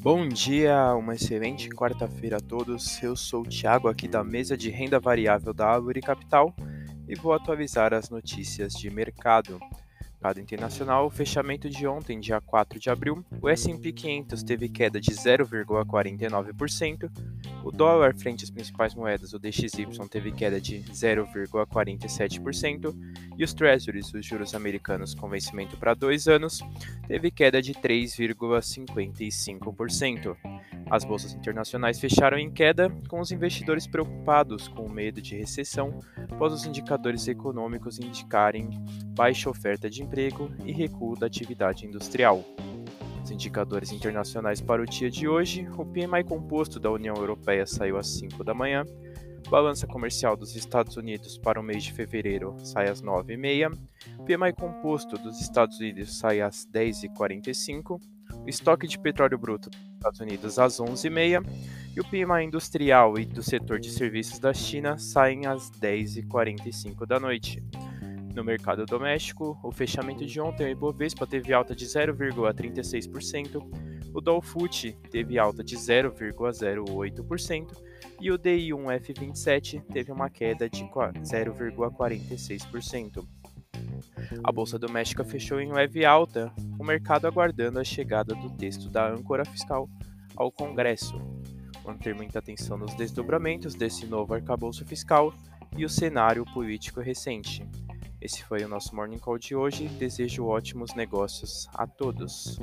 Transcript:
Bom dia, uma excelente quarta-feira a todos. Eu sou o Thiago aqui da mesa de renda variável da Árvore Capital e vou atualizar as notícias de mercado. Mercado internacional, fechamento de ontem, dia 4 de abril, o S&P 500 teve queda de 0,49%, o dólar frente às principais moedas, o DXY, teve queda de 0,47% e os Treasuries, os juros americanos com vencimento para dois anos, teve queda de 3,55%. As bolsas internacionais fecharam em queda, com os investidores preocupados com o medo de recessão, após os indicadores econômicos indicarem baixa oferta de emprego e recuo da atividade industrial. Os indicadores internacionais para o dia de hoje: o PMI composto da União Europeia saiu às 5 da manhã, balança comercial dos Estados Unidos para o mês de fevereiro sai às 9h30, o PMI composto dos Estados Unidos sai às 10h45, o estoque de petróleo bruto dos Estados Unidos às 11h30 e o PMI industrial e do setor de serviços da China saem às 10h45 da noite. No mercado doméstico, o fechamento de ontem, o Ibovespa teve alta de 0,36%, o Dow Foot teve alta de 0,08% e o DI1F27 teve uma queda de 0,46%. A bolsa doméstica fechou em leve alta, o mercado aguardando a chegada do texto da âncora fiscal ao Congresso. Manter muita atenção nos desdobramentos desse novo arcabouço fiscal e o cenário político recente. Esse foi o nosso Morning Call de hoje. Desejo ótimos negócios a todos.